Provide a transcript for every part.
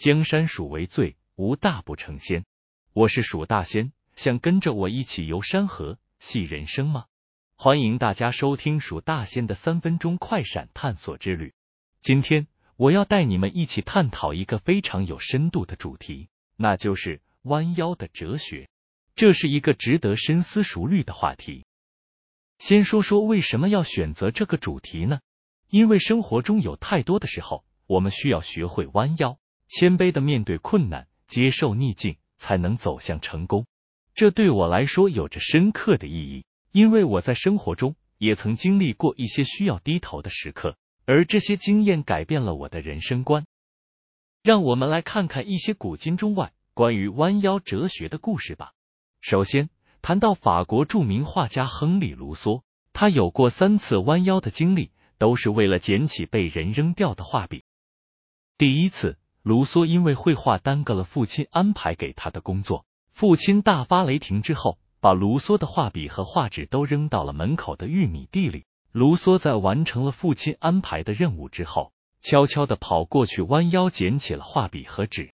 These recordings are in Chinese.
江山属为最，无大不成仙。我是蜀大仙，想跟着我一起游山河、戏人生吗？欢迎大家收听蜀大仙的三分钟快闪探索之旅。今天我要带你们一起探讨一个非常有深度的主题，那就是弯腰的哲学。这是一个值得深思熟虑的话题。先说说为什么要选择这个主题呢？因为生活中有太多的时候，我们需要学会弯腰，谦卑的面对困难，接受逆境，才能走向成功。这对我来说有着深刻的意义，因为我在生活中也曾经历过一些需要低头的时刻，而这些经验改变了我的人生观。让我们来看看一些古今中外关于弯腰哲学的故事吧。首先谈到法国著名画家亨利·卢梭，他有过三次弯腰的经历。都是为了捡起被人扔掉的画笔。第一次，卢梭因为绘画耽搁了父亲安排给他的工作，父亲大发雷霆之后，把卢梭的画笔和画纸都扔到了门口的玉米地里。卢梭在完成了父亲安排的任务之后，悄悄的跑过去，弯腰捡起了画笔和纸。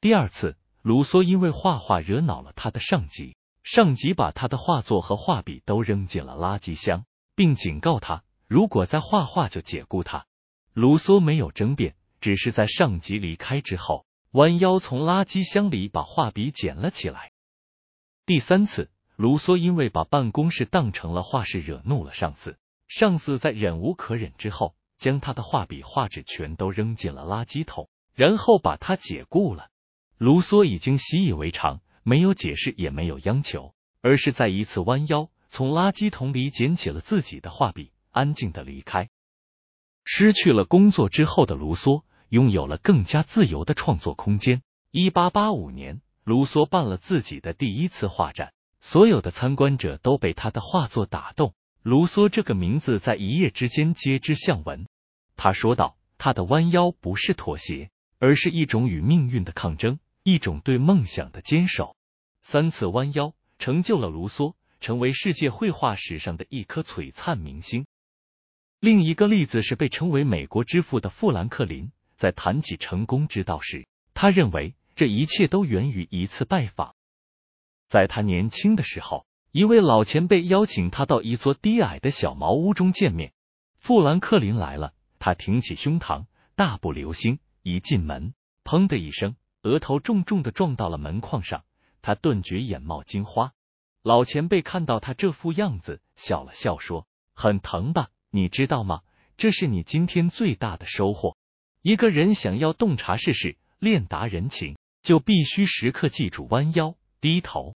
第二次，卢梭因为画画惹恼了他的上级，上级把他的画作和画笔都扔进了垃圾箱，并警告他。如果再画画，就解雇他。卢梭没有争辩，只是在上级离开之后，弯腰从垃圾箱里把画笔捡了起来。第三次，卢梭因为把办公室当成了画室，惹怒了上司。上司在忍无可忍之后，将他的画笔、画纸全都扔进了垃圾桶，然后把他解雇了。卢梭已经习以为常，没有解释，也没有央求，而是在一次弯腰从垃圾桶里捡起了自己的画笔。安静的离开。失去了工作之后的卢梭，拥有了更加自由的创作空间。一八八五年，卢梭办了自己的第一次画展，所有的参观者都被他的画作打动。卢梭这个名字在一夜之间皆知巷闻。他说道：“他的弯腰不是妥协，而是一种与命运的抗争，一种对梦想的坚守。”三次弯腰成就了卢梭，成为世界绘画史上的一颗璀璨明星。另一个例子是被称为美国之父的富兰克林，在谈起成功之道时，他认为这一切都源于一次拜访。在他年轻的时候，一位老前辈邀请他到一座低矮的小茅屋中见面。富兰克林来了，他挺起胸膛，大步流星，一进门，砰的一声，额头重重的撞到了门框上，他顿觉眼冒金花。老前辈看到他这副样子，笑了笑说：“很疼吧？”你知道吗？这是你今天最大的收获。一个人想要洞察世事、练达人情，就必须时刻记住弯腰、低头。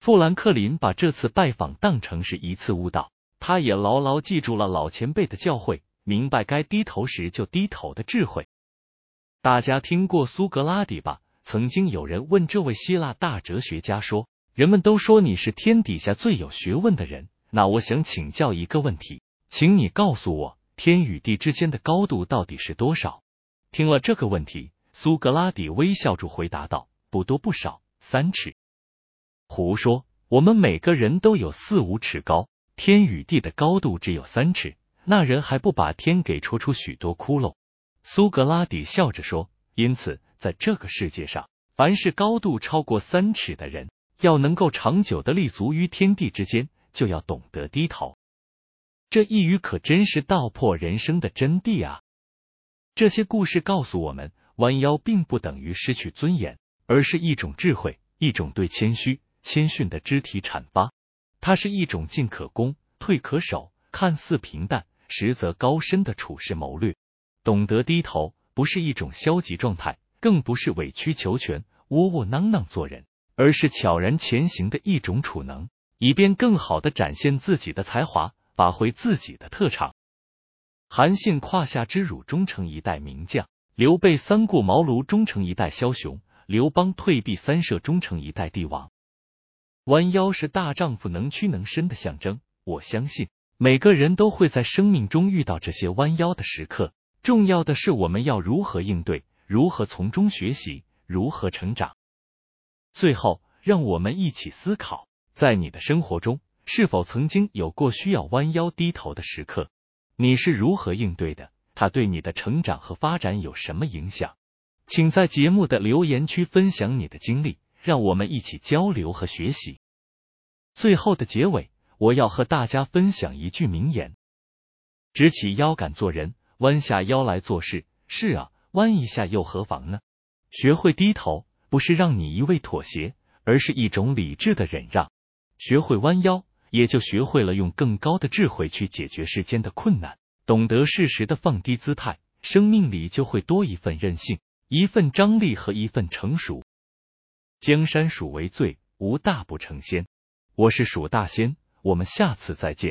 富兰克林把这次拜访当成是一次悟道，他也牢牢记住了老前辈的教诲，明白该低头时就低头的智慧。大家听过苏格拉底吧？曾经有人问这位希腊大哲学家说：“人们都说你是天底下最有学问的人，那我想请教一个问题。”请你告诉我，天与地之间的高度到底是多少？听了这个问题，苏格拉底微笑着回答道：“不多不少，三尺。”胡说！我们每个人都有四五尺高，天与地的高度只有三尺，那人还不把天给戳出许多窟窿？苏格拉底笑着说：“因此，在这个世界上，凡是高度超过三尺的人，要能够长久的立足于天地之间，就要懂得低头。”这一语可真是道破人生的真谛啊！这些故事告诉我们，弯腰并不等于失去尊严，而是一种智慧，一种对谦虚、谦逊的肢体阐发。它是一种进可攻、退可守，看似平淡，实则高深的处事谋略。懂得低头，不是一种消极状态，更不是委曲求全、窝窝囊囊做人，而是悄然前行的一种储能，以便更好的展现自己的才华。发挥自己的特长。韩信胯下之辱，终成一代名将；刘备三顾茅庐，终成一代枭雄；刘邦退避三舍，终成一代帝王。弯腰是大丈夫能屈能伸的象征。我相信每个人都会在生命中遇到这些弯腰的时刻，重要的是我们要如何应对，如何从中学习，如何成长。最后，让我们一起思考，在你的生活中。是否曾经有过需要弯腰低头的时刻？你是如何应对的？它对你的成长和发展有什么影响？请在节目的留言区分享你的经历，让我们一起交流和学习。最后的结尾，我要和大家分享一句名言：直起腰杆做人，弯下腰来做事。是啊，弯一下又何妨呢？学会低头，不是让你一味妥协，而是一种理智的忍让。学会弯腰，也就学会了用更高的智慧去解决世间的困难。懂得适时的放低姿态，生命里就会多一份任性，一份张力和一份成熟。江山属为最，无大不成仙。我是蜀大仙，我们下次再见。